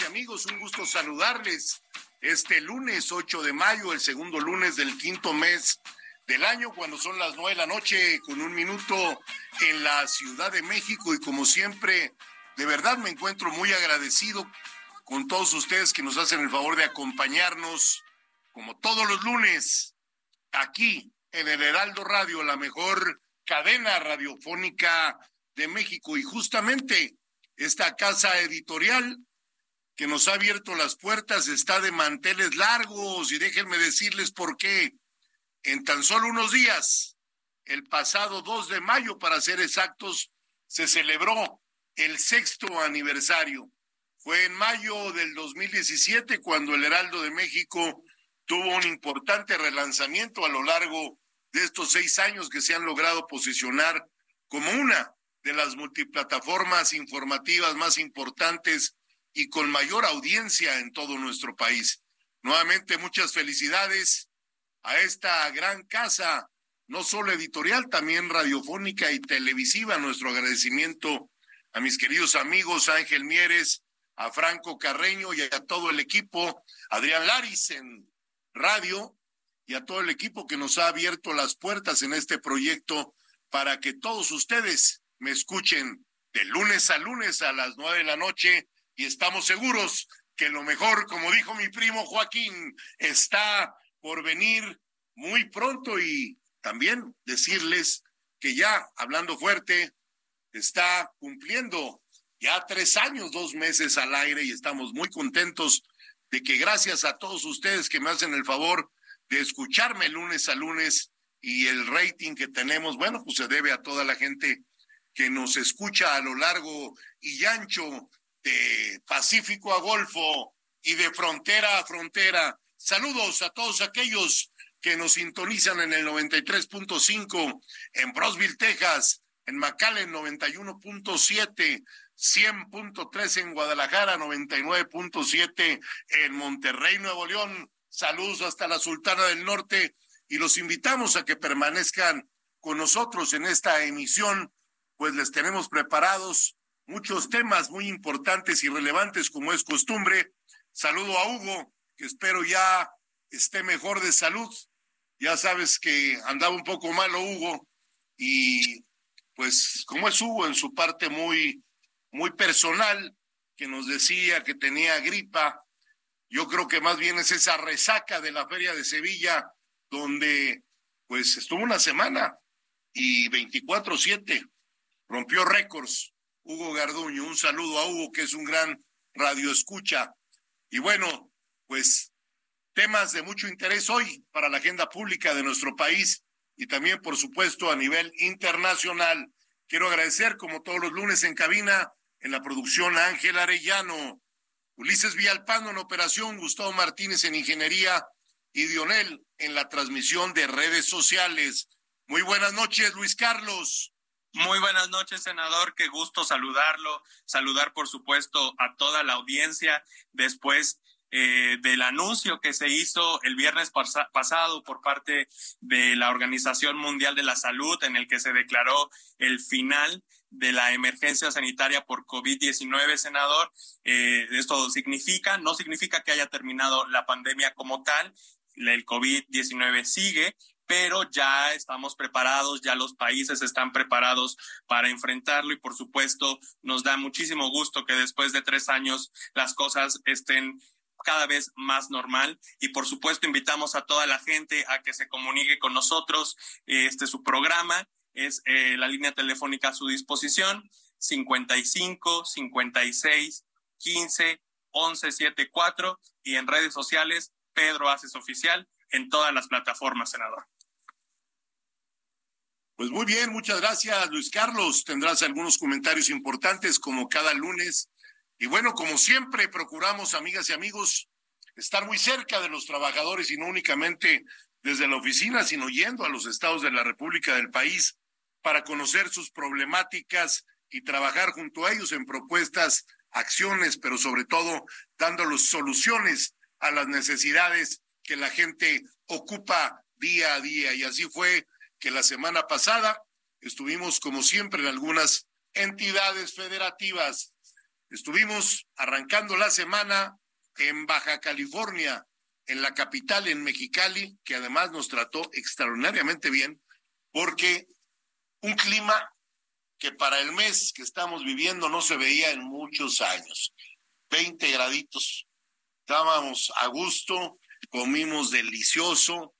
Y amigos. Un gusto saludarles este lunes 8 de mayo, el segundo lunes del quinto mes del año, cuando son las nueve de la noche, con un minuto en la Ciudad de México. Y como siempre, de verdad me encuentro muy agradecido con todos ustedes que nos hacen el favor de acompañarnos, como todos los lunes, aquí en el Heraldo Radio, la mejor cadena radiofónica de México. Y justamente esta casa editorial que nos ha abierto las puertas está de manteles largos y déjenme decirles por qué. En tan solo unos días, el pasado 2 de mayo, para ser exactos, se celebró el sexto aniversario. Fue en mayo del 2017 cuando el Heraldo de México tuvo un importante relanzamiento a lo largo de estos seis años que se han logrado posicionar como una de las multiplataformas informativas más importantes y con mayor audiencia en todo nuestro país. Nuevamente, muchas felicidades a esta gran casa, no solo editorial, también radiofónica y televisiva. Nuestro agradecimiento a mis queridos amigos Ángel Mieres, a Franco Carreño y a todo el equipo, Adrián Laris en radio y a todo el equipo que nos ha abierto las puertas en este proyecto para que todos ustedes me escuchen de lunes a lunes a las nueve de la noche y estamos seguros que lo mejor, como dijo mi primo Joaquín, está por venir muy pronto y también decirles que ya, hablando fuerte, está cumpliendo ya tres años, dos meses al aire y estamos muy contentos de que gracias a todos ustedes que me hacen el favor de escucharme lunes a lunes y el rating que tenemos, bueno, pues se debe a toda la gente que nos escucha a lo largo y ancho de Pacífico a Golfo y de frontera a frontera. Saludos a todos aquellos que nos sintonizan en el 93.5 en Brosville, Texas, en McAllen 91.7, 100.3 en Guadalajara, 99.7 en Monterrey, Nuevo León. Saludos hasta la Sultana del Norte y los invitamos a que permanezcan con nosotros en esta emisión, pues les tenemos preparados muchos temas muy importantes y relevantes como es costumbre. Saludo a Hugo, que espero ya esté mejor de salud. Ya sabes que andaba un poco malo Hugo y pues como es Hugo en su parte muy muy personal que nos decía que tenía gripa, yo creo que más bien es esa resaca de la Feria de Sevilla donde pues estuvo una semana y 24/7 rompió récords Hugo Garduño. Un saludo a Hugo, que es un gran radioescucha. Y bueno, pues temas de mucho interés hoy para la agenda pública de nuestro país y también, por supuesto, a nivel internacional. Quiero agradecer, como todos los lunes en cabina, en la producción Ángel Arellano, Ulises Villalpando en operación, Gustavo Martínez en ingeniería y Dionel en la transmisión de redes sociales. Muy buenas noches, Luis Carlos. Muy buenas noches, senador. Qué gusto saludarlo. Saludar, por supuesto, a toda la audiencia después eh, del anuncio que se hizo el viernes pasado por parte de la Organización Mundial de la Salud, en el que se declaró el final de la emergencia sanitaria por COVID-19, senador. Eh, esto significa, no significa que haya terminado la pandemia como tal, el COVID-19 sigue, pero ya estamos preparados, ya los países están preparados para enfrentarlo y por supuesto nos da muchísimo gusto que después de tres años las cosas estén cada vez más normal y por supuesto invitamos a toda la gente a que se comunique con nosotros. Este su programa es eh, la línea telefónica a su disposición 55 56 15 11 74 y en redes sociales Pedro Haces Oficial en todas las plataformas, senador. Pues muy bien, muchas gracias, Luis Carlos. Tendrás algunos comentarios importantes como cada lunes. Y bueno, como siempre, procuramos, amigas y amigos, estar muy cerca de los trabajadores y no únicamente desde la oficina, sino yendo a los estados de la República del país para conocer sus problemáticas y trabajar junto a ellos en propuestas, acciones, pero sobre todo dándoles soluciones a las necesidades que la gente ocupa día a día. Y así fue que la semana pasada estuvimos, como siempre, en algunas entidades federativas. Estuvimos arrancando la semana en Baja California, en la capital, en Mexicali, que además nos trató extraordinariamente bien, porque un clima que para el mes que estamos viviendo no se veía en muchos años. 20 graditos. Estábamos a gusto, comimos delicioso,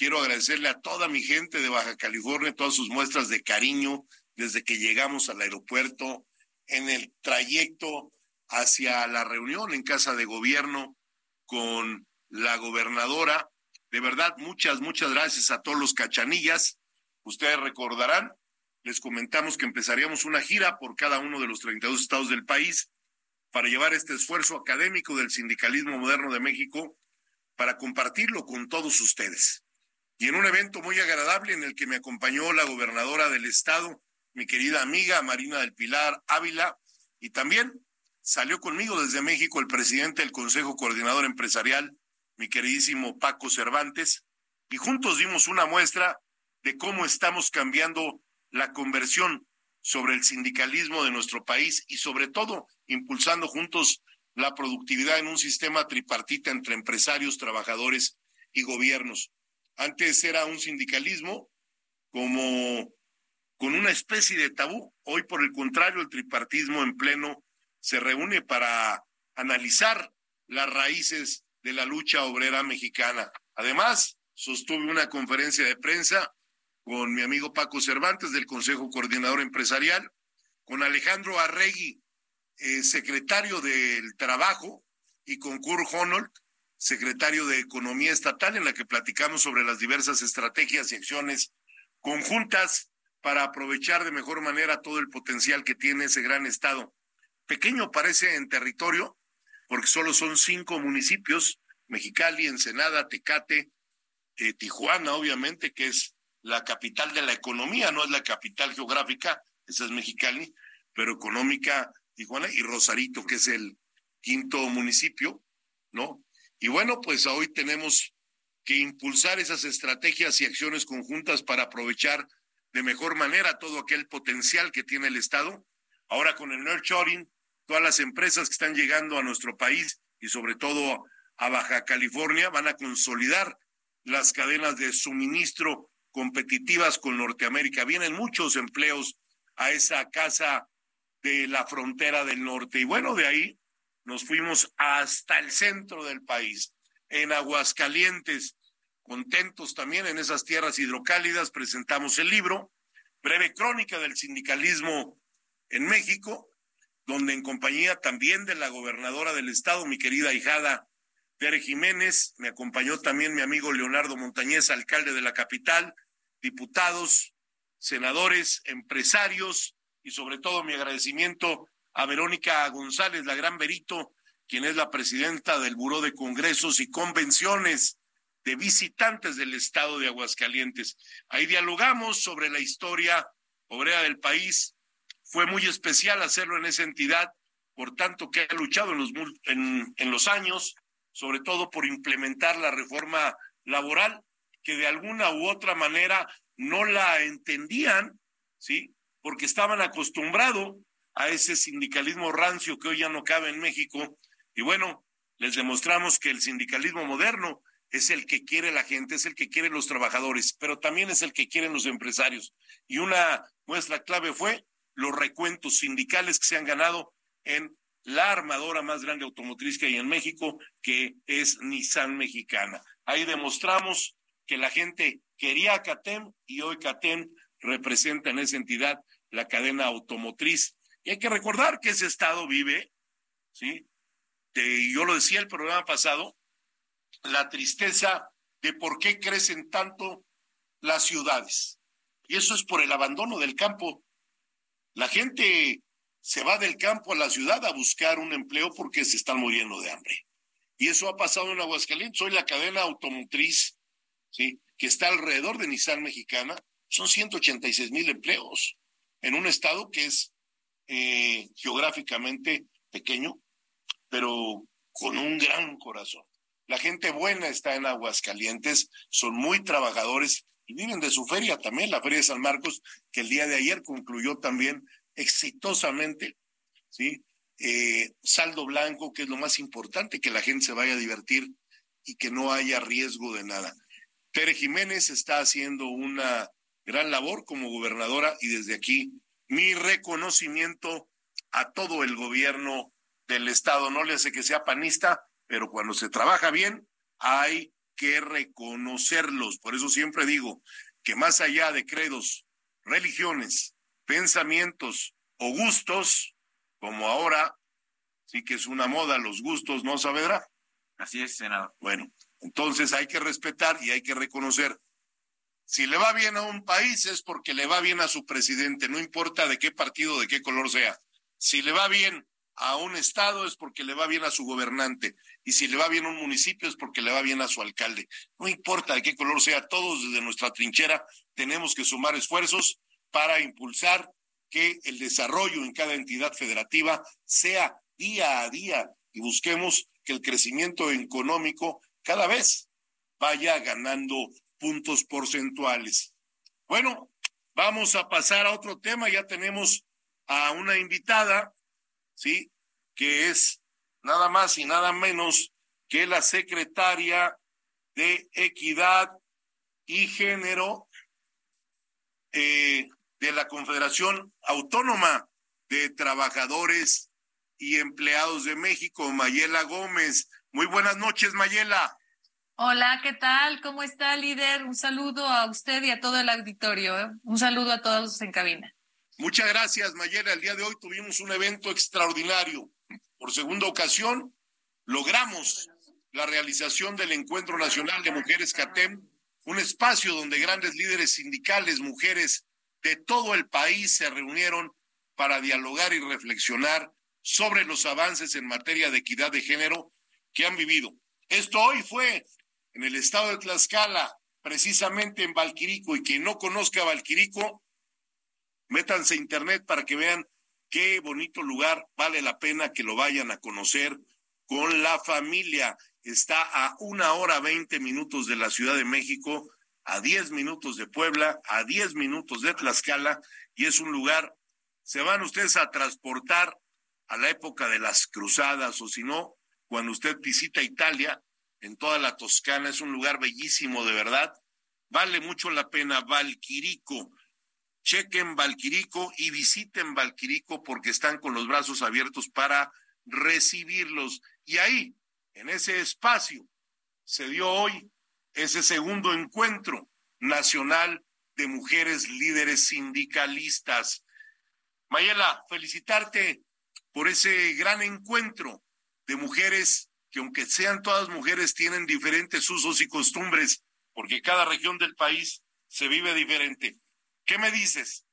Quiero agradecerle a toda mi gente de Baja California, todas sus muestras de cariño desde que llegamos al aeropuerto, en el trayecto hacia la reunión en Casa de Gobierno con la gobernadora. De verdad, muchas, muchas gracias a todos los cachanillas. Ustedes recordarán, les comentamos que empezaríamos una gira por cada uno de los 32 estados del país para llevar este esfuerzo académico del sindicalismo moderno de México para compartirlo con todos ustedes y en un evento muy agradable en el que me acompañó la gobernadora del estado, mi querida amiga Marina del Pilar Ávila, y también salió conmigo desde México el presidente del Consejo Coordinador Empresarial, mi queridísimo Paco Cervantes, y juntos dimos una muestra de cómo estamos cambiando la conversión sobre el sindicalismo de nuestro país y sobre todo impulsando juntos la productividad en un sistema tripartita entre empresarios, trabajadores y gobiernos. Antes era un sindicalismo como con una especie de tabú. Hoy, por el contrario, el tripartismo en pleno se reúne para analizar las raíces de la lucha obrera mexicana. Además, sostuve una conferencia de prensa con mi amigo Paco Cervantes del Consejo Coordinador Empresarial, con Alejandro Arregui, eh, secretario del Trabajo, y con Kurt Honold, secretario de Economía Estatal, en la que platicamos sobre las diversas estrategias y acciones conjuntas para aprovechar de mejor manera todo el potencial que tiene ese gran estado. Pequeño parece en territorio, porque solo son cinco municipios, Mexicali, Ensenada, Tecate, eh, Tijuana, obviamente, que es la capital de la economía, no es la capital geográfica, esa es Mexicali, pero económica Tijuana, y Rosarito, que es el quinto municipio, ¿no? Y bueno, pues hoy tenemos que impulsar esas estrategias y acciones conjuntas para aprovechar de mejor manera todo aquel potencial que tiene el Estado. Ahora con el nurturing, todas las empresas que están llegando a nuestro país y sobre todo a Baja California van a consolidar las cadenas de suministro competitivas con Norteamérica. Vienen muchos empleos a esa casa de la frontera del norte. Y bueno, de ahí nos fuimos hasta el centro del país, en Aguascalientes, contentos también en esas tierras hidrocálidas, presentamos el libro, breve crónica del sindicalismo en México, donde en compañía también de la gobernadora del estado, mi querida hijada Tere Jiménez, me acompañó también mi amigo Leonardo Montañez, alcalde de la capital, diputados, senadores, empresarios y sobre todo mi agradecimiento a Verónica González, la gran Verito, quien es la presidenta del Buró de Congresos y Convenciones de Visitantes del Estado de Aguascalientes. Ahí dialogamos sobre la historia obrera del país. Fue muy especial hacerlo en esa entidad, por tanto que ha luchado en los, en, en los años sobre todo por implementar la reforma laboral, que de alguna u otra manera no la entendían, ¿sí? Porque estaban acostumbrados a ese sindicalismo rancio que hoy ya no cabe en México. Y bueno, les demostramos que el sindicalismo moderno es el que quiere la gente, es el que quiere los trabajadores, pero también es el que quieren los empresarios. Y una muestra clave fue los recuentos sindicales que se han ganado en la armadora más grande automotriz que hay en México, que es Nissan Mexicana. Ahí demostramos que la gente quería a CATEM y hoy CATEM representa en esa entidad la cadena automotriz. Y hay que recordar que ese estado vive, ¿sí? Yo lo decía el programa pasado, la tristeza de por qué crecen tanto las ciudades. Y eso es por el abandono del campo. La gente se va del campo a la ciudad a buscar un empleo porque se están muriendo de hambre. Y eso ha pasado en Aguascalientes. Hoy la cadena automotriz, ¿sí? que está alrededor de Nissan Mexicana, son 186 mil empleos en un estado que es eh, geográficamente pequeño, pero con un gran corazón. La gente buena está en Aguascalientes, son muy trabajadores y viven de su feria también, la Feria de San Marcos, que el día de ayer concluyó también exitosamente, ¿sí? Eh, saldo blanco, que es lo más importante, que la gente se vaya a divertir y que no haya riesgo de nada. Tere Jiménez está haciendo una gran labor como gobernadora y desde aquí mi reconocimiento a todo el gobierno del Estado. No le hace que sea panista, pero cuando se trabaja bien, hay que reconocerlos. Por eso siempre digo que más allá de credos, religiones, pensamientos o gustos, como ahora, sí que es una moda, los gustos no sabrá. Así es, senador. Bueno, entonces hay que respetar y hay que reconocer. Si le va bien a un país es porque le va bien a su presidente, no importa de qué partido, de qué color sea. Si le va bien a un estado es porque le va bien a su gobernante y si le va bien a un municipio es porque le va bien a su alcalde. No importa de qué color sea, todos desde nuestra trinchera tenemos que sumar esfuerzos para impulsar que el desarrollo en cada entidad federativa sea día a día y busquemos que el crecimiento económico cada vez vaya ganando puntos porcentuales. Bueno, vamos a pasar a otro tema. Ya tenemos a una invitada ¿sí? Que es nada más y nada menos que la secretaria de Equidad y Género eh, de la Confederación Autónoma de Trabajadores y Empleados de México, Mayela Gómez. Muy buenas noches, Mayela. Hola, ¿qué tal? ¿Cómo está, líder? Un saludo a usted y a todo el auditorio. ¿eh? Un saludo a todos en cabina. Muchas gracias, Mayela. El día de hoy tuvimos un evento extraordinario. Por segunda ocasión, logramos la realización del Encuentro Nacional de Mujeres CATEM, un espacio donde grandes líderes sindicales, mujeres de todo el país se reunieron para dialogar y reflexionar sobre los avances en materia de equidad de género que han vivido. Esto hoy fue en el estado de Tlaxcala, precisamente en Valquirico, y quien no conozca Valquirico, Métanse a internet para que vean qué bonito lugar, vale la pena que lo vayan a conocer con la familia. Está a una hora veinte minutos de la Ciudad de México, a diez minutos de Puebla, a diez minutos de Tlaxcala, y es un lugar, se van ustedes a transportar a la época de las cruzadas, o si no, cuando usted visita Italia, en toda la Toscana, es un lugar bellísimo de verdad. Vale mucho la pena Valquirico chequen Valquirico y visiten Valquirico porque están con los brazos abiertos para recibirlos. Y ahí, en ese espacio, se dio hoy ese segundo encuentro nacional de mujeres líderes sindicalistas. Mayela, felicitarte por ese gran encuentro de mujeres que aunque sean todas mujeres tienen diferentes usos y costumbres, porque cada región del país se vive diferente. ¿Qué me dices?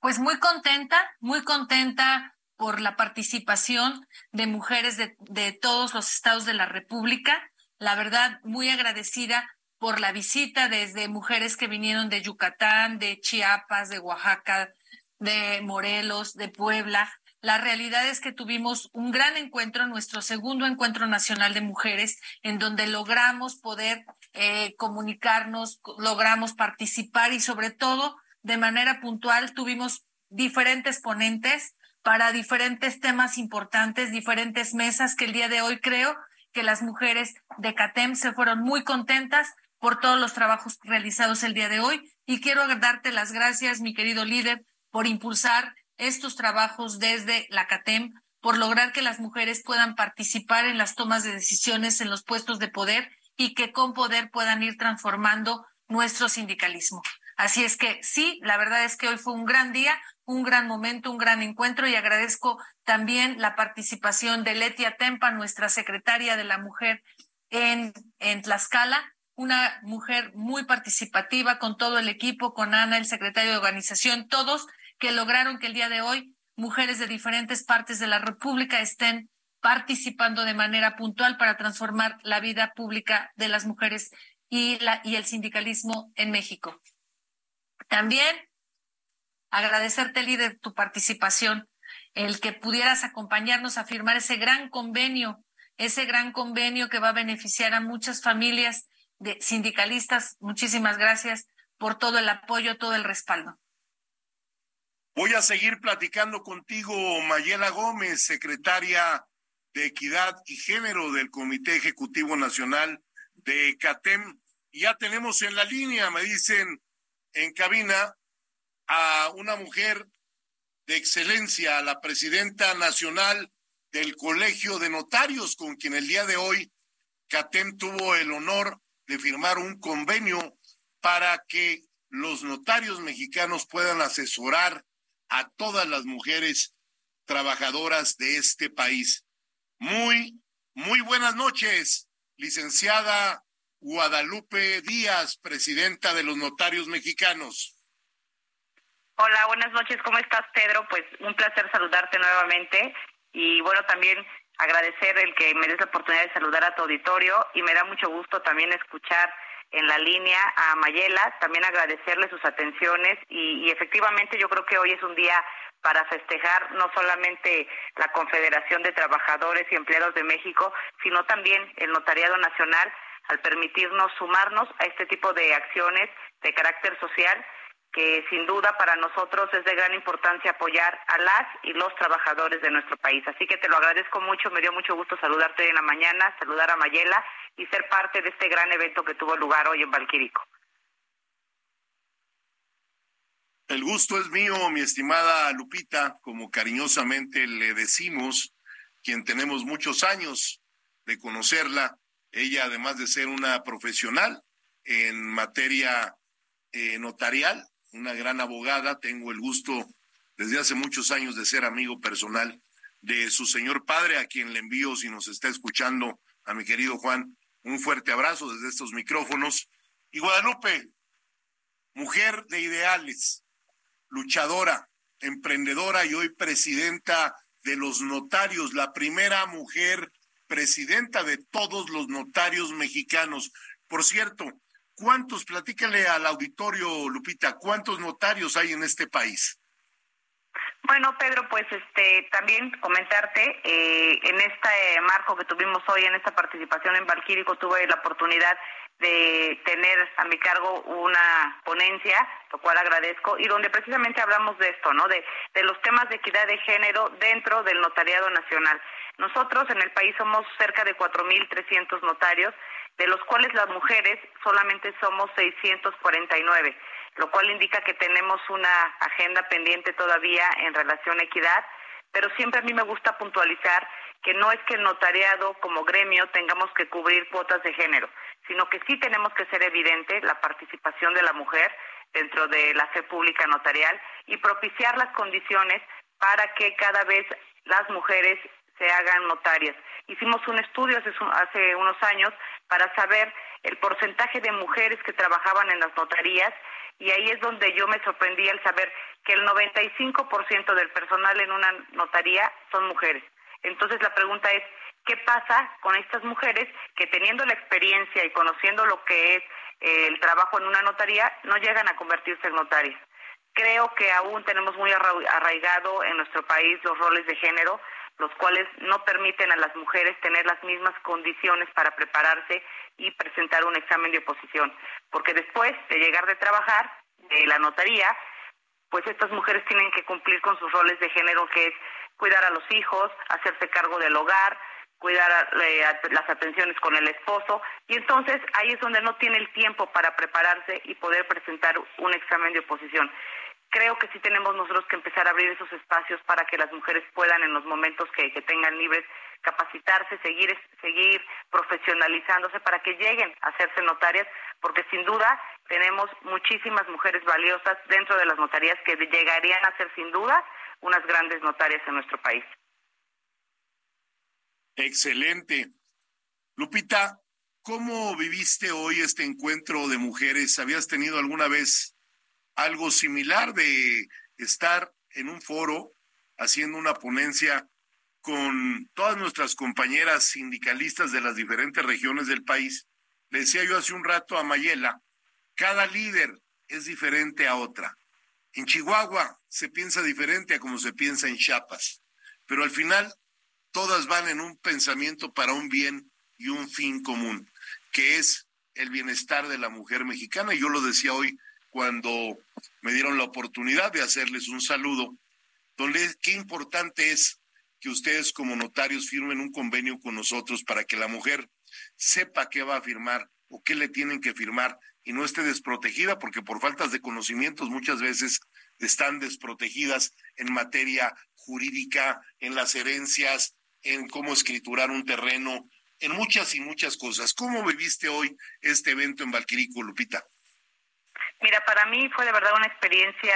Pues muy contenta, muy contenta por la participación de mujeres de, de todos los estados de la República. La verdad, muy agradecida por la visita desde mujeres que vinieron de Yucatán, de Chiapas, de Oaxaca, de Morelos, de Puebla, la realidad es que tuvimos un gran encuentro, nuestro segundo encuentro nacional de mujeres, en donde logramos poder eh, comunicarnos, logramos participar y sobre todo de manera puntual tuvimos diferentes ponentes para diferentes temas importantes, diferentes mesas que el día de hoy creo que las mujeres de CATEM se fueron muy contentas por todos los trabajos realizados el día de hoy. Y quiero darte las gracias, mi querido líder, por impulsar estos trabajos desde la CATEM, por lograr que las mujeres puedan participar en las tomas de decisiones en los puestos de poder y que con poder puedan ir transformando nuestro sindicalismo. Así es que sí, la verdad es que hoy fue un gran día, un gran momento, un gran encuentro y agradezco también la participación de Letia Tempa, nuestra secretaria de la mujer en, en Tlaxcala, una mujer muy participativa con todo el equipo, con Ana, el secretario de organización, todos que lograron que el día de hoy mujeres de diferentes partes de la República estén participando de manera puntual para transformar la vida pública de las mujeres y, la, y el sindicalismo en México. También agradecerte, líder, tu participación, el que pudieras acompañarnos a firmar ese gran convenio, ese gran convenio que va a beneficiar a muchas familias de sindicalistas. Muchísimas gracias por todo el apoyo, todo el respaldo. Voy a seguir platicando contigo, Mayela Gómez, secretaria de Equidad y Género del Comité Ejecutivo Nacional de CATEM. Ya tenemos en la línea, me dicen en cabina, a una mujer de excelencia, la presidenta nacional del Colegio de Notarios, con quien el día de hoy CATEM tuvo el honor de firmar un convenio para que los notarios mexicanos puedan asesorar a todas las mujeres trabajadoras de este país. Muy, muy buenas noches, licenciada Guadalupe Díaz, presidenta de los notarios mexicanos. Hola, buenas noches, ¿cómo estás, Pedro? Pues un placer saludarte nuevamente y bueno, también agradecer el que me des la oportunidad de saludar a tu auditorio y me da mucho gusto también escuchar en la línea a Mayela, también agradecerle sus atenciones y, efectivamente yo creo que hoy es un día para festejar no solamente la Confederación de Trabajadores y Empleados de México, sino también el Notariado Nacional al permitirnos sumarnos a este tipo de acciones de carácter social que sin duda para nosotros es de gran importancia apoyar a las y los trabajadores de nuestro país. Así que te lo agradezco mucho, me dio mucho gusto saludarte hoy en la mañana, saludar a Mayela y ser parte de este gran evento que tuvo lugar hoy en Valquírico. El gusto es mío, mi estimada Lupita, como cariñosamente le decimos, quien tenemos muchos años de conocerla, ella además de ser una profesional en materia eh, notarial, una gran abogada, tengo el gusto desde hace muchos años de ser amigo personal de su señor padre, a quien le envío, si nos está escuchando, a mi querido Juan, un fuerte abrazo desde estos micrófonos. Y Guadalupe, mujer de ideales, luchadora, emprendedora y hoy presidenta de los notarios, la primera mujer presidenta de todos los notarios mexicanos. Por cierto, ¿Cuántos, platícale al auditorio, Lupita, cuántos notarios hay en este país? Bueno, Pedro, pues este también comentarte, eh, en este marco que tuvimos hoy, en esta participación en Valquírico, tuve la oportunidad de tener a mi cargo una ponencia, lo cual agradezco, y donde precisamente hablamos de esto, ¿no? De, de los temas de equidad de género dentro del notariado nacional. Nosotros en el país somos cerca de 4.300 notarios, de los cuales las mujeres solamente somos 649, lo cual indica que tenemos una agenda pendiente todavía en relación a equidad, pero siempre a mí me gusta puntualizar que no es que el notariado como gremio tengamos que cubrir cuotas de género, sino que sí tenemos que ser evidente la participación de la mujer dentro de la fe pública notarial y propiciar las condiciones para que cada vez las mujeres se hagan notarias. Hicimos un estudio hace, hace unos años para saber el porcentaje de mujeres que trabajaban en las notarías y ahí es donde yo me sorprendí al saber que el 95% del personal en una notaría son mujeres. Entonces la pregunta es, ¿qué pasa con estas mujeres que teniendo la experiencia y conociendo lo que es eh, el trabajo en una notaría no llegan a convertirse en notarias? Creo que aún tenemos muy arraigado en nuestro país los roles de género, los cuales no permiten a las mujeres tener las mismas condiciones para prepararse y presentar un examen de oposición, porque después de llegar de trabajar de la notaría, pues estas mujeres tienen que cumplir con sus roles de género, que es cuidar a los hijos, hacerse cargo del hogar, cuidar las atenciones con el esposo y entonces ahí es donde no tiene el tiempo para prepararse y poder presentar un examen de oposición. Creo que sí tenemos nosotros que empezar a abrir esos espacios para que las mujeres puedan en los momentos que, tengan libres capacitarse, seguir, seguir profesionalizándose para que lleguen a hacerse notarias, porque sin duda tenemos muchísimas mujeres valiosas dentro de las notarías que llegarían a ser sin duda unas grandes notarias en nuestro país. Excelente. Lupita, ¿cómo viviste hoy este encuentro de mujeres? ¿Habías tenido alguna vez algo similar de estar en un foro haciendo una ponencia con todas nuestras compañeras sindicalistas de las diferentes regiones del país? Le decía yo hace un rato a Mayela, cada líder es diferente a otra. En Chihuahua se piensa diferente a como se piensa en Chiapas, pero al final todas van en un pensamiento para un bien y un fin común, que es el bienestar de la mujer mexicana. Y yo lo decía hoy cuando me dieron la oportunidad de hacerles un saludo, donde qué importante es que ustedes como notarios firmen un convenio con nosotros para que la mujer sepa qué va a firmar o qué le tienen que firmar y no esté desprotegida, porque por faltas de conocimientos muchas veces están desprotegidas en materia jurídica, en las herencias, en cómo escriturar un terreno, en muchas y muchas cosas. ¿Cómo viviste hoy este evento en Valquirico, Lupita? Mira, para mí fue de verdad una experiencia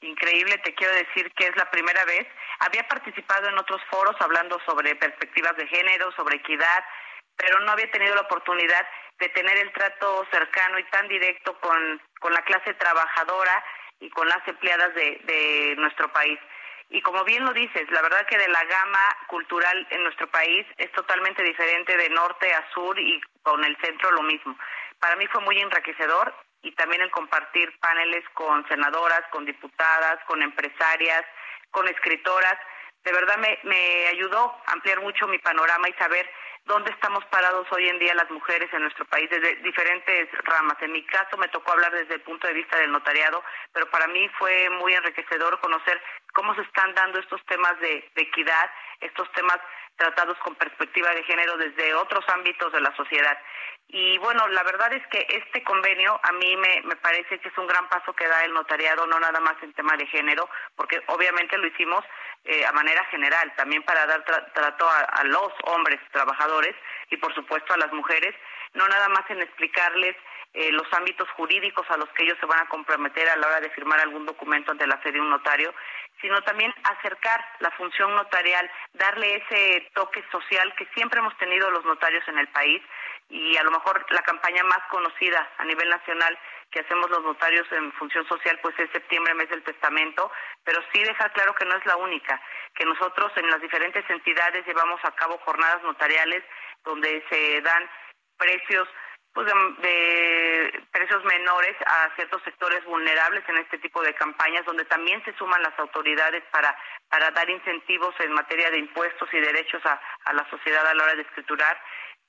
increíble. Te quiero decir que es la primera vez. Había participado en otros foros hablando sobre perspectivas de género, sobre equidad, pero no había tenido la oportunidad de tener el trato cercano y tan directo con, con la clase trabajadora y con las empleadas de, de nuestro país. Y como bien lo dices, la verdad que de la gama cultural en nuestro país es totalmente diferente de norte a sur y con el centro lo mismo. Para mí fue muy enriquecedor y también el compartir paneles con senadoras, con diputadas, con empresarias, con escritoras. De verdad me, me ayudó a ampliar mucho mi panorama y saber dónde estamos parados hoy en día las mujeres en nuestro país desde diferentes ramas. En mi caso me tocó hablar desde el punto de vista del notariado, pero para mí fue muy enriquecedor conocer cómo se están dando estos temas de, equidad, estos temas tratados con perspectiva de género desde otros ámbitos de la sociedad. Y bueno, la verdad es que este convenio a mí me, me, parece que es un gran paso que da el notariado, no nada más en tema de género, porque obviamente lo hicimos eh, a manera general, también para dar trato a, los hombres trabajadores y por supuesto a las mujeres, no nada más en explicarles eh, los ámbitos jurídicos a los que ellos se van a comprometer a la hora de firmar algún documento ante la fe de un notario, sino también acercar la función notarial, darle ese toque social que siempre hemos tenido los notarios en el país y a lo mejor la campaña más conocida a nivel nacional que hacemos los notarios en función social pues es septiembre, mes del testamento, pero sí dejar claro que no es la única, que nosotros en las diferentes entidades llevamos a cabo jornadas notariales donde se dan precios pues de, precios menores a ciertos sectores vulnerables en este tipo de campañas, donde también se suman las autoridades para, para dar incentivos en materia de impuestos y derechos a, a la sociedad a la hora de escriturar.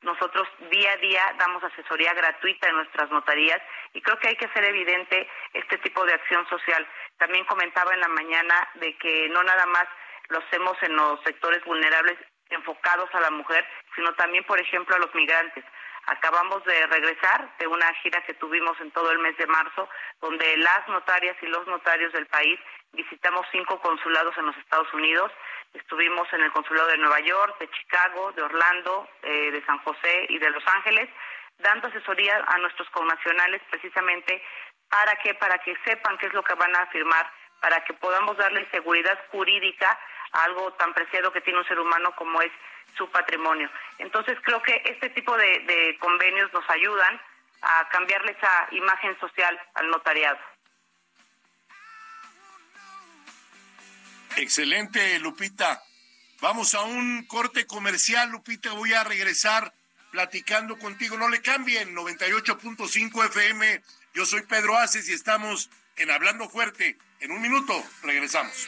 Nosotros día a día damos asesoría gratuita en nuestras notarías y creo que hay que hacer evidente este tipo de acción social. También comentaba en la mañana de que no nada más lo hacemos en los sectores vulnerables enfocados a la mujer, sino también, por ejemplo, a los migrantes. Acabamos de regresar de una gira que tuvimos en todo el mes de marzo, donde las notarias y los notarios del país visitamos cinco consulados en los Estados Unidos. Estuvimos en el consulado de Nueva York, de Chicago, de Orlando, eh, de San José y de Los Ángeles, dando asesoría a nuestros connacionales precisamente para que para que sepan qué es lo que van a firmar, para que podamos darle seguridad jurídica a algo tan preciado que tiene un ser humano como es su patrimonio. Entonces creo que este tipo de, convenios nos ayudan a cambiarle esa imagen social al notariado. Excelente, Lupita. Vamos a un corte comercial, Lupita. Voy a regresar platicando contigo. No le cambien, 98.5 FM. Yo soy Pedro Aces y estamos en Hablando Fuerte En un minuto regresamos.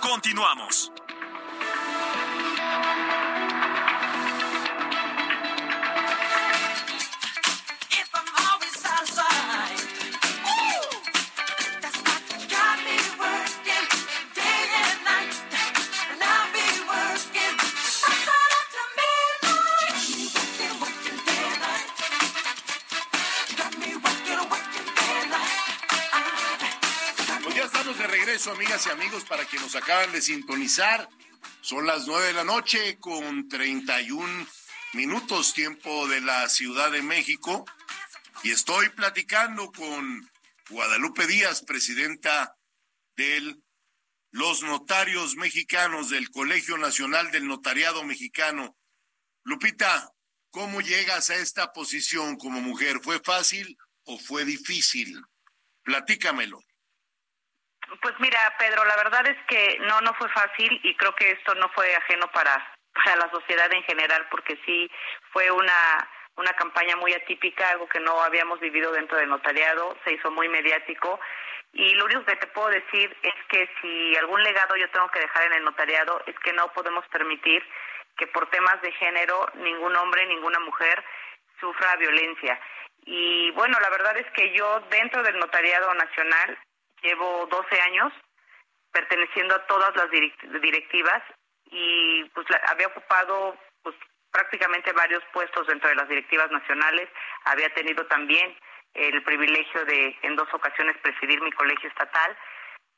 Continuamos. Amigas y amigos, para que nos acaban de sintonizar. Son las nueve de la noche con 31 minutos tiempo de la Ciudad de México y estoy platicando con Guadalupe Díaz, presidenta de los notarios mexicanos del Colegio Nacional del Notariado Mexicano. Lupita, ¿cómo llegas a esta posición como mujer? ¿Fue fácil o fue difícil? Platícamelo. Pues mira, Pedro, la verdad es que no, no fue fácil y creo que esto no fue ajeno para, para la sociedad en general, porque sí fue una, una campaña muy atípica, algo que no habíamos vivido dentro del notariado, se hizo muy mediático. Y lo único que te puedo decir es que si algún legado yo tengo que dejar en el notariado es que no podemos permitir que por temas de género ningún hombre, ninguna mujer sufra violencia. Y bueno, la verdad es que yo dentro del notariado nacional Llevo 12 años perteneciendo a todas las directivas y pues había ocupado pues prácticamente varios puestos dentro de las directivas nacionales. Había tenido también el privilegio de en dos ocasiones presidir mi colegio estatal.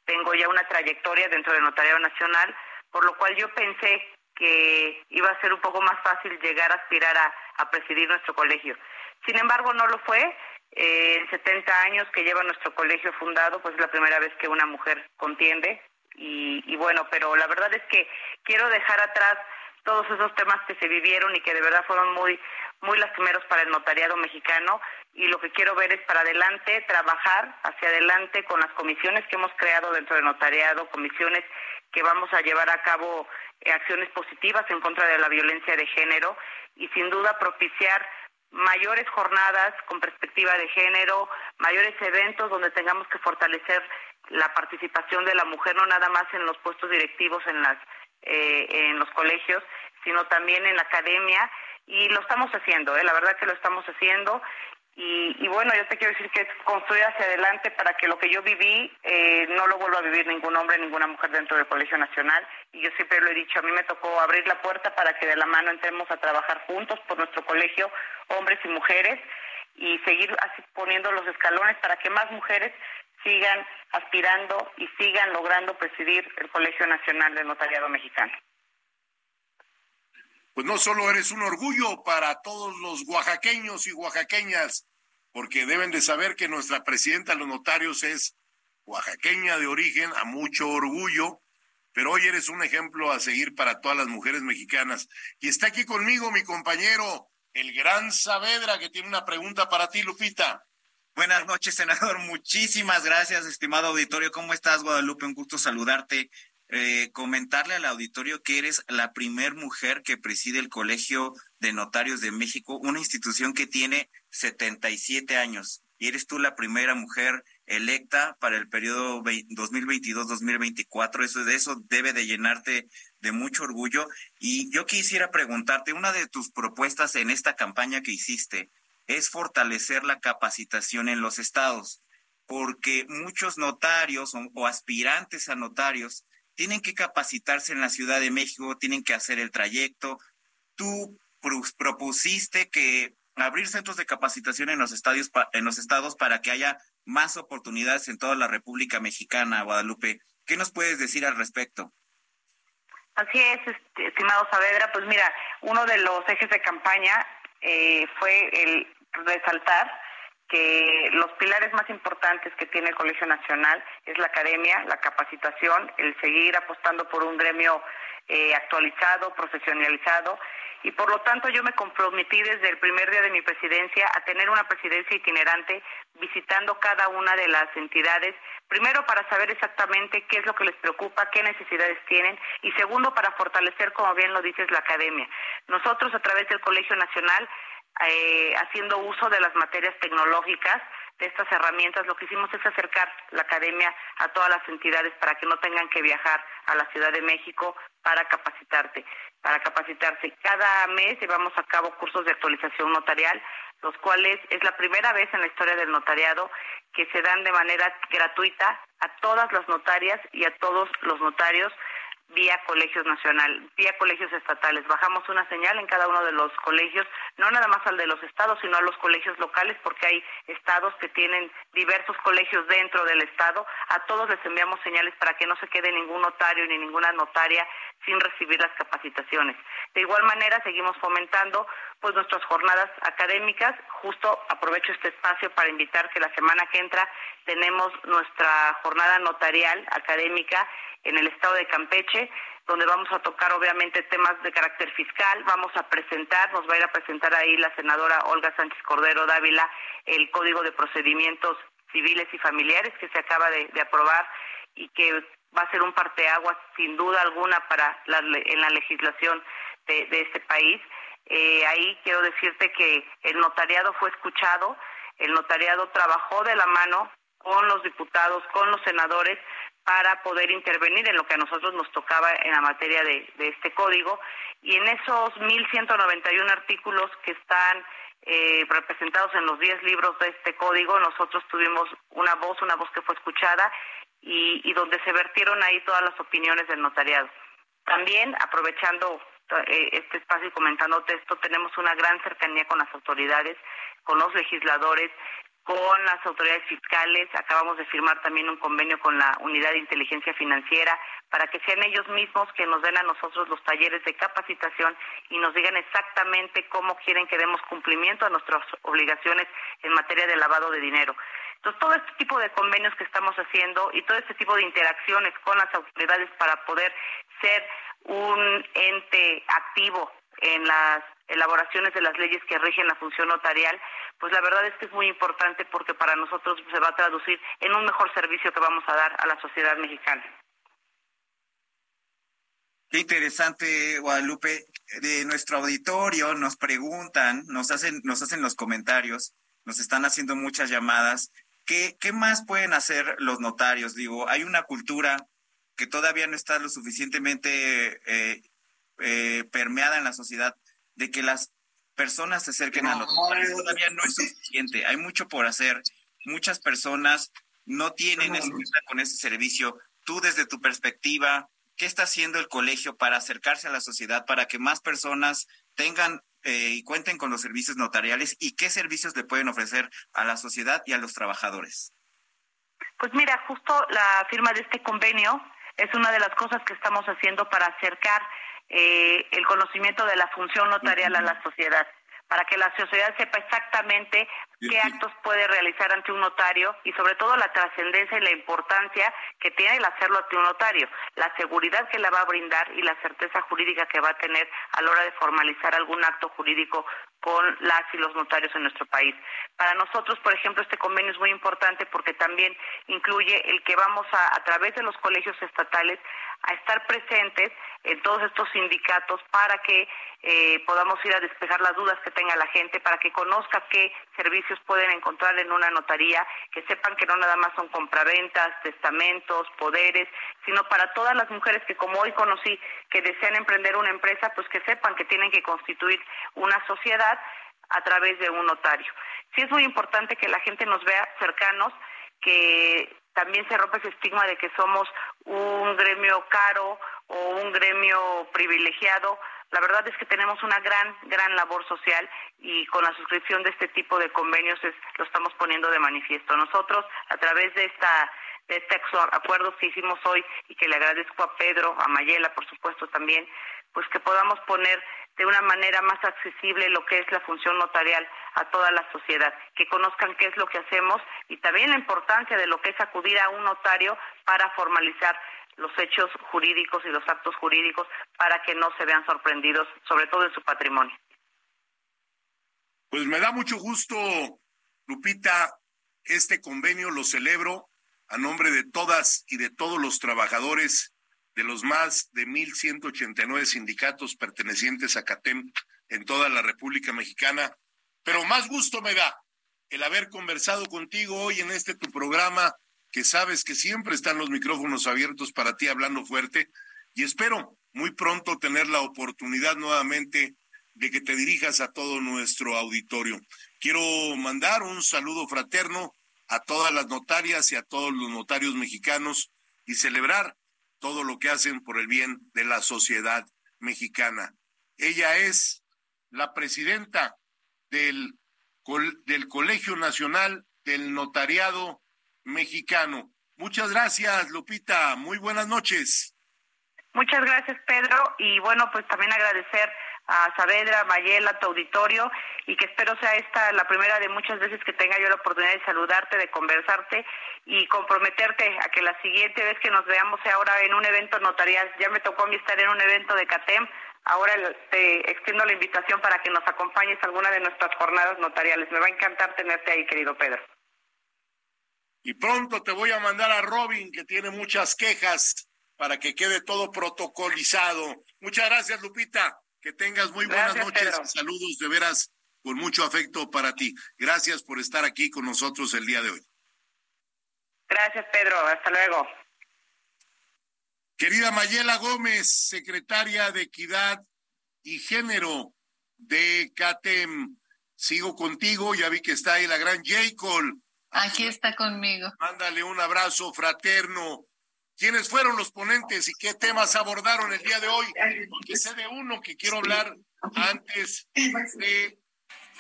Tengo ya una trayectoria dentro del Notariado Nacional, por lo cual yo pensé que iba a ser un poco más fácil llegar a aspirar a presidir nuestro colegio. Sin embargo, no lo fue en 70 años que lleva nuestro colegio fundado, pues es la primera vez que una mujer contiende. Y, bueno, pero la verdad es que quiero dejar atrás todos esos temas que se vivieron y que de verdad fueron muy muy lastimeros para el notariado mexicano y lo que quiero ver es para adelante trabajar hacia adelante con las comisiones que hemos creado dentro del notariado, comisiones que vamos a llevar a cabo eh, acciones positivas en contra de la violencia de género y sin duda propiciar mayores jornadas con perspectiva de género, mayores eventos donde tengamos que fortalecer la participación de la mujer no nada más en los puestos directivos en las eh, en los colegios, sino también en la academia y lo estamos haciendo, ¿eh? la verdad que lo estamos haciendo y, bueno, yo te quiero decir que es construir hacia adelante para que lo que yo viví eh, no lo vuelva a vivir ningún hombre, ninguna mujer dentro del Colegio Nacional. Y yo siempre lo he dicho, a mí me tocó abrir la puerta para que de la mano entremos a trabajar juntos por nuestro colegio, hombres y mujeres, y seguir así poniendo los escalones para que más mujeres sigan aspirando y sigan logrando presidir el Colegio Nacional del Notariado Mexicano pues no solo eres un orgullo para todos los oaxaqueños y oaxaqueñas, porque deben de saber que nuestra presidenta de los notarios es oaxaqueña de origen, a mucho orgullo, pero hoy eres un ejemplo a seguir para todas las mujeres mexicanas. Y está aquí conmigo mi compañero, el gran Saavedra, que tiene una pregunta para ti, Lupita. Buenas noches, senador. Muchísimas gracias, estimado auditorio. ¿Cómo estás, Guadalupe? Un gusto saludarte. Eh, comentarle al auditorio que eres la primer mujer que preside el Colegio de Notarios de México, una institución que tiene 77 años y eres tú la primera mujer electa para el periodo 2022-2024. Eso de eso debe de llenarte de mucho orgullo. Y yo quisiera preguntarte, una de tus propuestas en esta campaña que hiciste es fortalecer la capacitación en los estados, porque muchos notarios o, aspirantes a notarios tienen que capacitarse en la Ciudad de México, tienen que hacer el trayecto. Tú propusiste que abrir centros de capacitación en los estadios en los estados para que haya más oportunidades en toda la República Mexicana, Guadalupe. ¿Qué nos puedes decir al respecto? Así es, este, estimado Saavedra. Pues mira, uno de los ejes de campaña eh, fue el resaltar que los pilares más importantes que tiene el Colegio Nacional es la academia, la capacitación, el seguir apostando por un gremio eh, actualizado, profesionalizado. Y por lo tanto yo me comprometí desde el primer día de mi presidencia a tener una presidencia itinerante visitando cada una de las entidades, primero para saber exactamente qué es lo que les preocupa, qué necesidades tienen. Y segundo para fortalecer, como bien lo dices, la academia. Nosotros a través del Colegio Nacional, eh, haciendo uso de las materias tecnológicas, de estas herramientas, lo que hicimos es acercar la academia a todas las entidades para que no tengan que viajar a la Ciudad de México para capacitarte, para capacitarse. Cada mes llevamos a cabo cursos de actualización notarial, los cuales es la primera vez en la historia del notariado que se dan de manera gratuita a todas las notarias y a todos los notarios vía colegios nacional, vía colegios estatales. Bajamos una señal en cada uno de los colegios, no nada más al de los estados, sino a los colegios locales, porque hay estados que tienen diversos colegios dentro del estado. A todos les enviamos señales para que no se quede ningún notario ni ninguna notaria sin recibir las capacitaciones. De igual manera, seguimos fomentando pues nuestras jornadas académicas. Justo aprovecho este espacio para invitar que la semana que entra tenemos nuestra jornada notarial académica en el estado de Campeche, donde vamos a tocar obviamente temas de carácter fiscal, vamos a presentar, nos va a ir a presentar ahí la senadora Olga Sánchez Cordero Dávila el Código de Procedimientos Civiles y Familiares que se acaba de, aprobar y que va a ser un parteaguas sin duda alguna para la, en la legislación de, este país. Eh, ahí quiero decirte que el notariado fue escuchado, el notariado trabajó de la mano con los diputados, con los senadores, para poder intervenir en lo que a nosotros nos tocaba en la materia de, este código. Y en esos 1.191 artículos que están eh, representados en los 10 libros de este código, nosotros tuvimos una voz, una voz que fue escuchada y, donde se vertieron ahí todas las opiniones del notariado. También, aprovechando este espacio y comentando esto, tenemos una gran cercanía con las autoridades, con los legisladores, con las autoridades fiscales. Acabamos de firmar también un convenio con la Unidad de Inteligencia Financiera para que sean ellos mismos que nos den a nosotros los talleres de capacitación y nos digan exactamente cómo quieren que demos cumplimiento a nuestras obligaciones en materia de lavado de dinero. Entonces, todo este tipo de convenios que estamos haciendo y todo este tipo de interacciones con las autoridades para poder ser un ente activo en las elaboraciones de las leyes que rigen la función notarial, pues la verdad es que es muy importante porque para nosotros se va a traducir en un mejor servicio que vamos a dar a la sociedad mexicana. Qué interesante, Guadalupe. De nuestro auditorio nos preguntan, nos hacen, nos hacen los comentarios, nos están haciendo muchas llamadas. ¿Qué, qué más pueden hacer los notarios? Digo, hay una cultura que todavía no está lo suficientemente eh, eh, permeada en la sociedad de que las personas se acerquen a los todavía no es suficiente. Hay mucho por hacer. Muchas personas no tienen experiencia con ese servicio. Tú desde tu perspectiva, ¿qué está haciendo el colegio para acercarse a la sociedad, para que más personas tengan eh, y cuenten con los servicios notariales y qué servicios le pueden ofrecer a la sociedad y a los trabajadores? Pues mira, justo la firma de este convenio es una de las cosas que estamos haciendo para acercar eh, el conocimiento de la función notarial a la sociedad, para que la sociedad sepa exactamente qué actos puede realizar ante un notario y sobre todo la trascendencia y la importancia que tiene el hacerlo ante un notario, la seguridad que le va a brindar y la certeza jurídica que va a tener a la hora de formalizar algún acto jurídico con las y los notarios en nuestro país. Para nosotros, por ejemplo, este convenio es muy importante porque también incluye el que vamos a, a través de los colegios estatales, a estar presentes en todos estos sindicatos para que eh, podamos ir a despejar las dudas que tenga la gente, para que conozca qué servicios pueden encontrar en una notaría, que sepan que no nada más son compraventas, testamentos, poderes, sino para todas las mujeres que como hoy conocí que desean emprender una empresa, pues que sepan que tienen que constituir una sociedad a través de un notario. Sí es muy importante que la gente nos vea cercanos, que también se rompe ese estigma de que somos un gremio caro o un gremio privilegiado. La verdad es que tenemos una gran, gran labor social y con la suscripción de este tipo de convenios es, lo estamos poniendo de manifiesto. Nosotros, a través de esta de este acuerdo que hicimos hoy y que le agradezco a Pedro, a Mayela, por supuesto también, pues que podamos poner de una manera más accesible lo que es la función notarial a toda la sociedad, que conozcan qué es lo que hacemos y también la importancia de lo que es acudir a un notario para formalizar los hechos jurídicos y los actos jurídicos para que no se vean sorprendidos, sobre todo en su patrimonio. Pues me da mucho gusto, Lupita, este convenio lo celebro a nombre de todas y de todos los trabajadores de los más de 1.189 sindicatos pertenecientes a CATEM en toda la República Mexicana. Pero más gusto me da el haber conversado contigo hoy en este tu programa, que sabes que siempre están los micrófonos abiertos para ti hablando fuerte, y espero muy pronto tener la oportunidad nuevamente de que te dirijas a todo nuestro auditorio. Quiero mandar un saludo fraterno a todas las notarias y a todos los notarios mexicanos y celebrar todo lo que hacen por el bien de la sociedad mexicana. Ella es la presidenta del, del Colegio Nacional del Notariado Mexicano. Muchas gracias, Lupita. Muy buenas noches. Muchas gracias, Pedro. Y bueno, pues también agradecer a Saavedra, Mayela, a tu auditorio, y que espero sea esta la primera de muchas veces que tenga yo la oportunidad de saludarte, de conversarte y comprometerte a que la siguiente vez que nos veamos sea ahora en un evento notarial. Ya me tocó a mí estar en un evento de CATEM, ahora te extiendo la invitación para que nos acompañes a alguna de nuestras jornadas notariales. Me va a encantar tenerte ahí, querido Pedro. Y pronto te voy a mandar a Robin, que tiene muchas quejas, para que quede todo protocolizado. Muchas gracias, Lupita. Que tengas muy buenas noches. Saludos de veras con mucho afecto para ti. Gracias por estar aquí con nosotros el día de hoy. Gracias, Pedro. Hasta luego. Querida Mayela Gómez, secretaria de Equidad y Género de CATEM, sigo contigo. Ya vi que está ahí la gran J. Cole. Aquí está conmigo. Mándale un abrazo fraterno quiénes fueron los ponentes y qué temas abordaron el día de hoy, porque sé de uno que quiero hablar antes de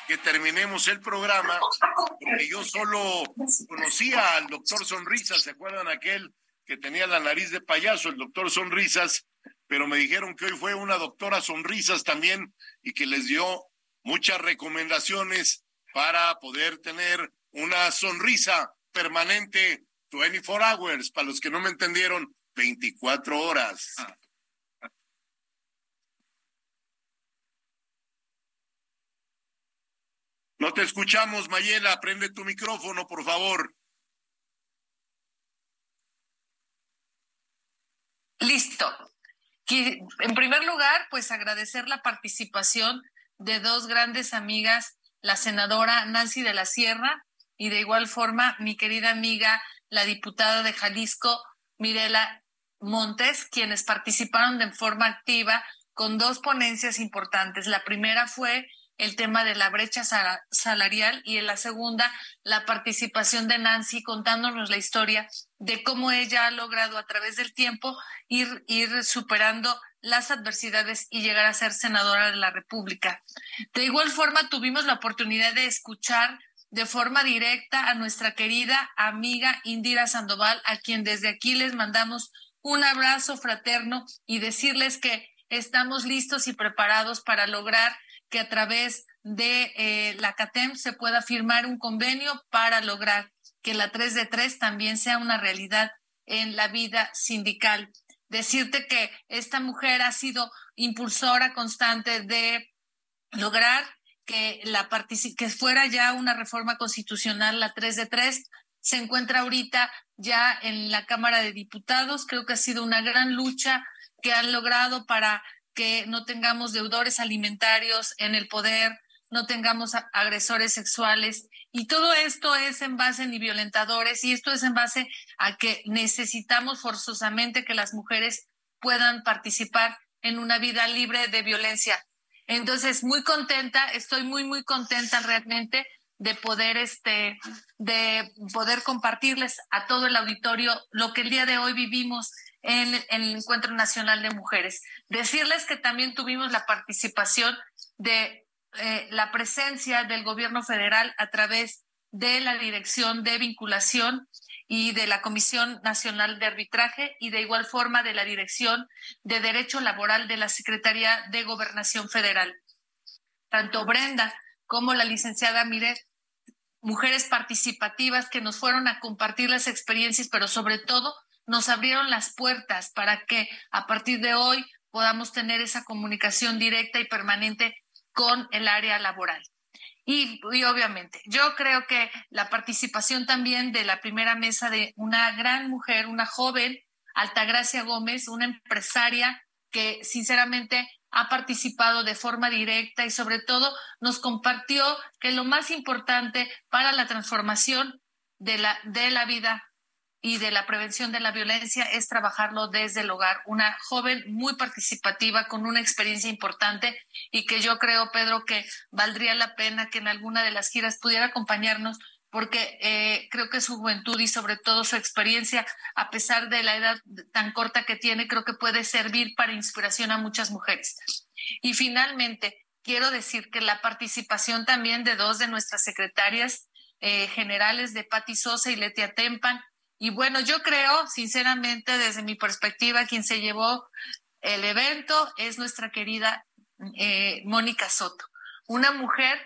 que terminemos el programa, porque yo solo conocía al doctor Sonrisas, ¿se acuerdan aquel que tenía la nariz de payaso, el doctor Sonrisas? Pero me dijeron que hoy fue una doctora Sonrisas también y que les dio muchas recomendaciones para poder tener una sonrisa permanente 24 hours, para los que no me entendieron, 24 horas. No te escuchamos, Mayela. Prende tu micrófono, por favor. Listo. En primer lugar, pues agradecer la participación de dos grandes amigas, la senadora Nancy de la Sierra y de igual forma mi querida amiga la diputada de Jalisco, Mirela Montes, quienes participaron de forma activa con dos ponencias importantes. La primera fue el tema de la brecha salarial y en la segunda la participación de Nancy contándonos la historia de cómo ella ha logrado a través del tiempo ir, ir superando las adversidades y llegar a ser senadora de la República. De igual forma, tuvimos la oportunidad de escuchar de forma directa a nuestra querida amiga Indira Sandoval, a quien desde aquí les mandamos un abrazo fraterno y decirles que estamos listos y preparados para lograr que a través de eh, la CATEM se pueda firmar un convenio para lograr que la 3 de 3 también sea una realidad en la vida sindical. Decirte que esta mujer ha sido impulsora constante de lograr que, la que fuera ya una reforma constitucional, la 3 de 3, se encuentra ahorita ya en la Cámara de Diputados. Creo que ha sido una gran lucha que han logrado para que no tengamos deudores alimentarios en el poder, no tengamos agresores sexuales. Y todo esto es en base ni violentadores y esto es en base a que necesitamos forzosamente que las mujeres puedan participar en una vida libre de violencia. Entonces, muy contenta, estoy muy, muy contenta realmente de poder, este, de poder compartirles a todo el auditorio lo que el día de hoy vivimos en, el Encuentro Nacional de Mujeres. Decirles que también tuvimos la participación de eh, la presencia del gobierno federal a través de la Dirección de Vinculación y de la Comisión Nacional de Arbitraje y de igual forma de la Dirección de Derecho Laboral de la Secretaría de Gobernación Federal. Tanto Brenda como la licenciada Miret, mujeres participativas que nos fueron a compartir las experiencias, pero sobre todo nos abrieron las puertas para que a partir de hoy podamos tener esa comunicación directa y permanente con el área laboral. Y, obviamente, yo creo que la participación también de la primera mesa de una gran mujer, una joven, Altagracia Gómez, una empresaria que sinceramente ha participado de forma directa y sobre todo nos compartió que lo más importante para la transformación de la, de la vida y de la prevención de la violencia es trabajarlo desde el hogar. Una joven muy participativa, con una experiencia importante y que yo creo, Pedro, que valdría la pena que en alguna de las giras pudiera acompañarnos porque eh, creo que su juventud y sobre todo su experiencia, a pesar de la edad tan corta que tiene, creo que puede servir para inspiración a muchas mujeres. Y finalmente, quiero decir que la participación también de dos de nuestras secretarias eh, generales de Patti Sosa y Letia Tempan, y bueno, yo creo, sinceramente, desde mi perspectiva, quien se llevó el evento es nuestra querida eh, Mónica Soto, una mujer,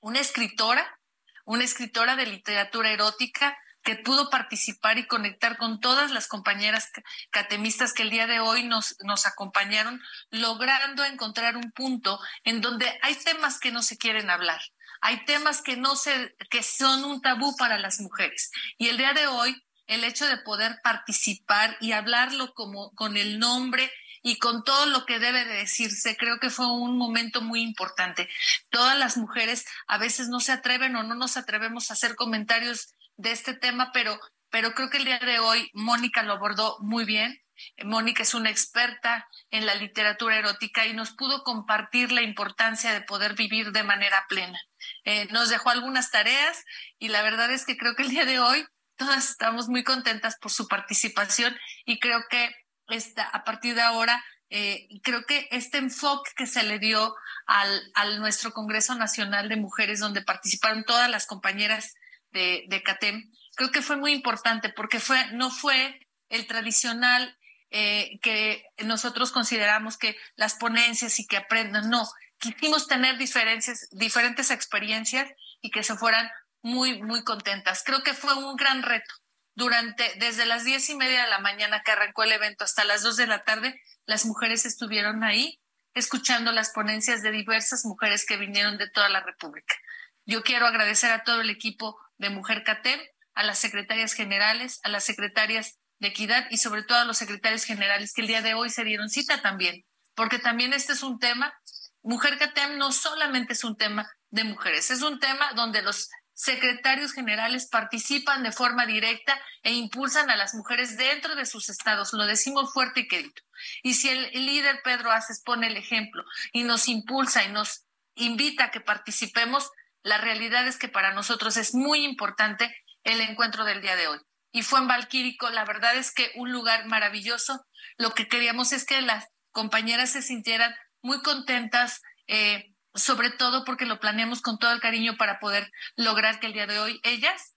una escritora, una escritora de literatura erótica que pudo participar y conectar con todas las compañeras catemistas que el día de hoy nos, nos acompañaron, logrando encontrar un punto en donde hay temas que no se quieren hablar, hay temas que no se, que son un tabú para las mujeres. Y el día de hoy, el hecho de poder participar y hablarlo como con el nombre y con todo lo que debe de decirse, creo que fue un momento muy importante. Todas las mujeres a veces no se atreven o no nos atrevemos a hacer comentarios de este tema, pero, pero creo que el día de hoy Mónica lo abordó muy bien. Mónica es una experta en la literatura erótica y nos pudo compartir la importancia de poder vivir de manera plena. Eh, nos dejó algunas tareas y la verdad es que creo que el día de hoy todas estamos muy contentas por su participación y creo que esta, a partir de ahora, eh, creo que este enfoque que se le dio al, al, nuestro Congreso Nacional de Mujeres, donde participaron todas las compañeras de, de CATEM, creo que fue muy importante porque fue, no fue el tradicional eh, que nosotros consideramos que las ponencias y que aprendan, no, quisimos tener diferentes experiencias y que se fueran muy, muy contentas. Creo que fue un gran reto. Durante, desde las diez y media de la mañana que arrancó el evento hasta las dos de la tarde, las mujeres estuvieron ahí escuchando las ponencias de diversas mujeres que vinieron de toda la República. Yo quiero agradecer a todo el equipo de Mujer CATEM, a las secretarias generales, a las secretarias de Equidad y sobre todo a los secretarios generales que el día de hoy se dieron cita también, porque también este es un tema Mujer CATEM no solamente es un tema de mujeres, es un tema donde los secretarios generales participan de forma directa e impulsan a las mujeres dentro de sus estados. Lo decimos fuerte y querido. Y si el, líder Pedro Aces pone el ejemplo y nos impulsa y nos invita a que participemos, la realidad es que para nosotros es muy importante el encuentro del día de hoy. Y fue en Valquírico, la verdad es que un lugar maravilloso. Lo que queríamos es que las compañeras se sintieran muy contentas, eh, sobre todo porque lo planeamos con todo el cariño para poder lograr que el día de hoy ellas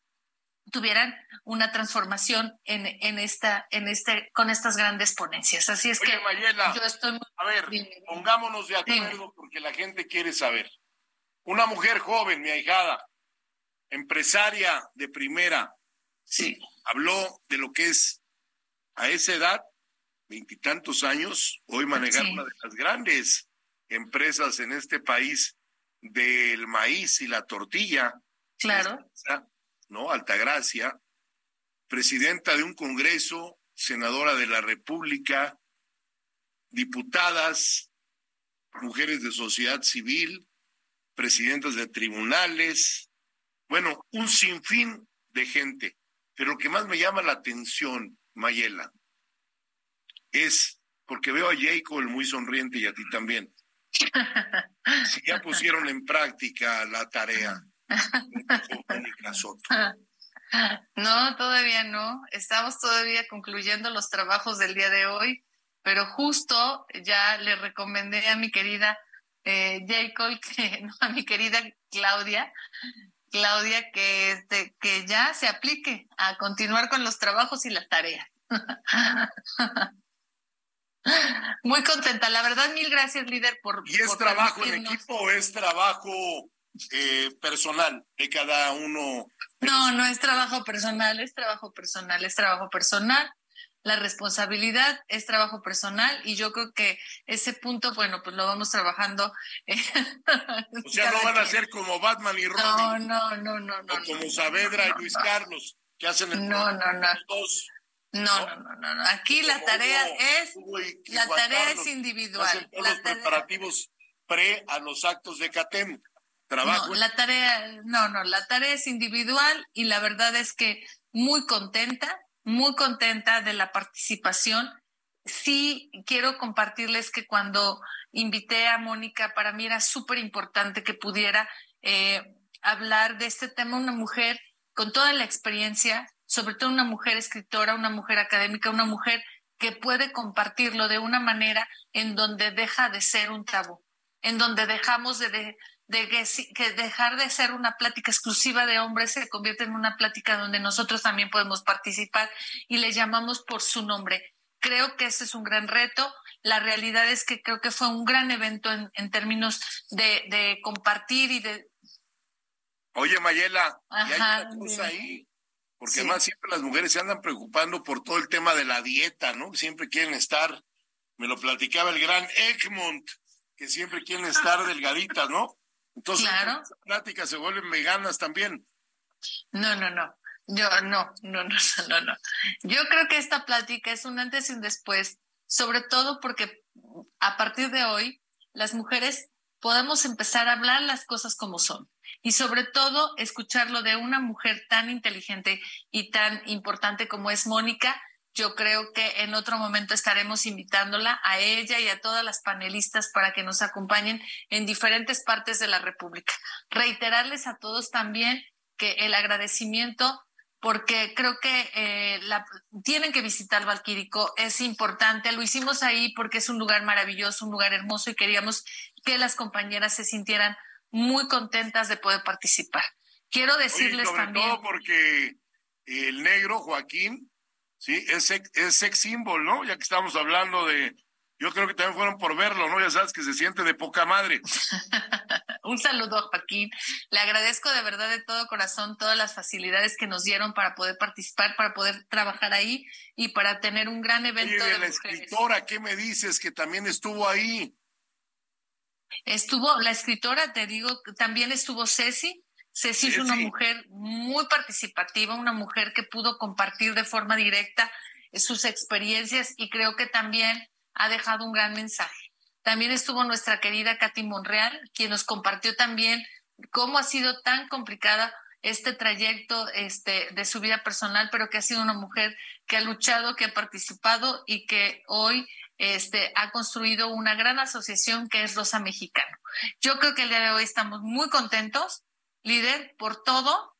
tuvieran una transformación en, en esta, en este, con estas grandes ponencias. Así es que yo estoy A ver, pongámonos de acuerdo porque la gente quiere saber. Una mujer joven, mi ahijada, empresaria de primera, sí. habló de lo que es a esa edad veintitantos años, hoy manejar una de las grandes empresas en este país del maíz y la tortilla. Claro. ¿No? Altagracia, presidenta de un Congreso, senadora de la República, diputadas, mujeres de sociedad civil, presidentas de tribunales, bueno, un sinfín de gente. Pero lo que más me llama la atención, Mayela, es porque veo a Jacob muy sonriente y a ti también. Si ya pusieron en práctica la tarea. No, todavía no. Estamos todavía concluyendo los trabajos del día de hoy, pero justo ya le recomendé a mi querida eh, Jacob, que, no, a mi querida Claudia, Claudia, que, este, que ya se aplique a continuar con los trabajos y las tareas. Muy contenta, la verdad, mil gracias, líder, por. ¿Y es trabajo en equipo o es trabajo eh, personal de cada uno? No, no es trabajo personal, es trabajo personal, es trabajo personal. La responsabilidad es trabajo personal y yo creo que ese punto, bueno, pues lo vamos trabajando. o sea, no van a ser como Batman y Robin. No, no, no, no. O como Saavedra y Luis Carlos, que hacen el No, no, no. No, no, no, no, Aquí la tarea es la tarea es individual. los preparativos pre a los actos de CATEM. Trabajo. No, la tarea, no, no, la tarea es individual y la verdad es que muy contenta, muy contenta de la participación. Sí, quiero compartirles que cuando invité a Mónica, para mí era súper importante que pudiera eh, hablar de este tema, una mujer con toda la experiencia, sobre todo una mujer escritora, una mujer académica, una mujer que puede compartirlo de una manera en donde deja de ser un tabú, en donde dejamos de, que, dejar de ser una plática exclusiva de hombres se convierte en una plática donde nosotros también podemos participar y le llamamos por su nombre. Creo que ese es un gran reto. La realidad es que creo que fue un gran evento en, términos de, compartir y de... Oye, Mayela, ¿y hay una cosa ahí porque además siempre las mujeres se andan preocupando por todo el tema de la dieta, ¿no? Siempre quieren estar, me lo platicaba el gran Egmont, que siempre quieren estar delgaditas, ¿no? Entonces, claro. las pláticas se vuelven veganas también. No, no, no. Yo no, no, no, no, no. Yo creo que esta plática es un antes y un después, sobre todo porque a partir de hoy las mujeres podemos empezar a hablar las cosas como son y sobre todo escucharlo de una mujer tan inteligente y tan importante como es Mónica. Yo creo que en otro momento estaremos invitándola a ella y a todas las panelistas para que nos acompañen en diferentes partes de la República. Reiterarles a todos también que el agradecimiento porque creo que eh, la, tienen que visitar Valquírico, es importante, lo hicimos ahí porque es un lugar maravilloso, un lugar hermoso y queríamos que las compañeras se sintieran muy contentas de poder participar. Quiero decirles sobre también. Todo porque el negro, Joaquín, sí, es, es sex symbol, ¿no? Ya que estamos hablando de. Yo creo que también fueron por verlo, ¿no? Ya sabes que se siente de poca madre. Un saludo, Joaquín. Le agradezco de verdad de todo corazón todas las facilidades que nos dieron para poder participar, para poder trabajar ahí y para tener un gran evento. De, la escritora, ¿qué me dices que también estuvo ahí? Estuvo la escritora, te digo, también estuvo Ceci. Ceci es una mujer muy participativa, una mujer que pudo compartir de forma directa sus experiencias y creo que también ha dejado un gran mensaje. También estuvo nuestra querida Katy Monreal, quien nos compartió también cómo ha sido tan complicada este trayecto este, de su vida personal, pero que ha sido una mujer que ha luchado, que ha participado y que hoy este, ha construido una gran asociación que es Rosa Mexicano. Yo creo que el día de hoy estamos muy contentos, líder, por todo,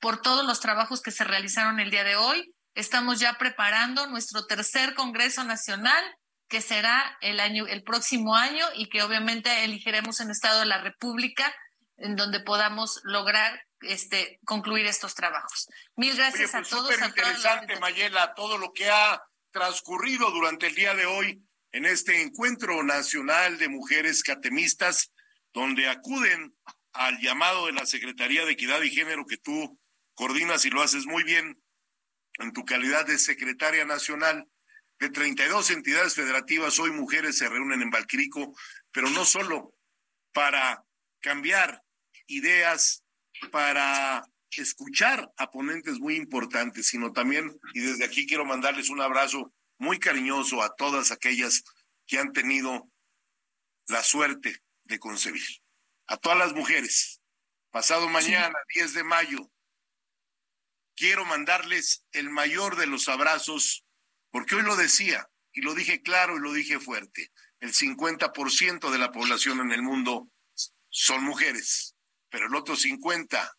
por todos los trabajos que se realizaron el día de hoy. Estamos ya preparando nuestro tercer Congreso Nacional, que será el año, el próximo año y que obviamente elegiremos en Estado de la República, en donde podamos lograr este, concluir estos trabajos. Mil gracias a pues todos. Súper interesante, Mayela, todo lo que ha transcurrido durante el día de hoy en este encuentro nacional de mujeres catemistas, donde acuden al llamado de la Secretaría de Equidad y Género que tú coordinas y lo haces muy bien en tu calidad de secretaria nacional de 32 entidades federativas. Hoy mujeres se reúnen en Valquirico, pero no solo para cambiar ideas, para escuchar a ponentes muy importantes, sino también, y desde aquí quiero mandarles un abrazo muy cariñoso a todas aquellas que han tenido la suerte de concebir. A todas las mujeres, pasado mañana, 10 de mayo, quiero mandarles el mayor de los abrazos, porque hoy lo decía, y lo dije claro y lo dije fuerte, el 50% de la población en el mundo son mujeres, pero el otro 50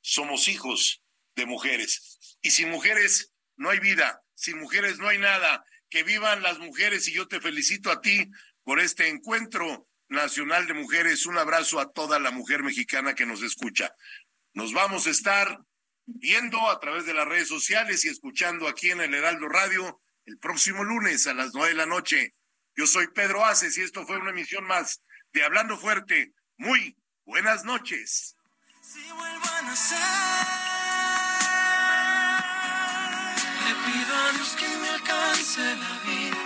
somos hijos de mujeres. Y sin mujeres no hay vida, sin mujeres no hay nada. Que vivan las mujeres y yo te felicito a ti por este encuentro nacional de mujeres. Un abrazo a toda la mujer mexicana que nos escucha. Nos vamos a estar viendo a través de las redes sociales y escuchando aquí en el Heraldo Radio el próximo lunes a las nueve de la noche. Yo soy Pedro Aces y esto fue una emisión más de Hablando Fuerte. Muy buenas noches. Si vuelvo a nacer, le pido a Dios que me alcance la vida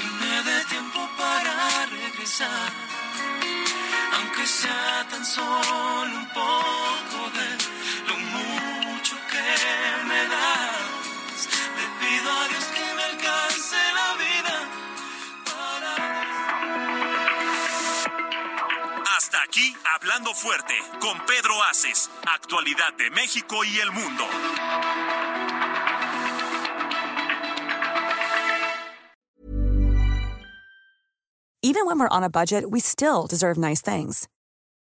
y me dé tiempo para regresar, aunque sea tan solo un poco de lo mucho que me das. Le pido a Dios que aquí, hablando fuerte, con Pedro Aces, actualidad de México y el mundo. Even when we're on a budget, we still deserve nice things.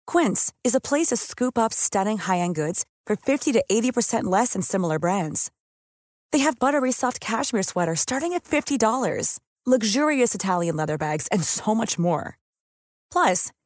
Quince is a place to scoop up stunning high-end goods for 50 to 80% less than similar brands. They have buttery soft cashmere sweaters starting at $50, luxurious Italian leather bags, and so much more. Plus,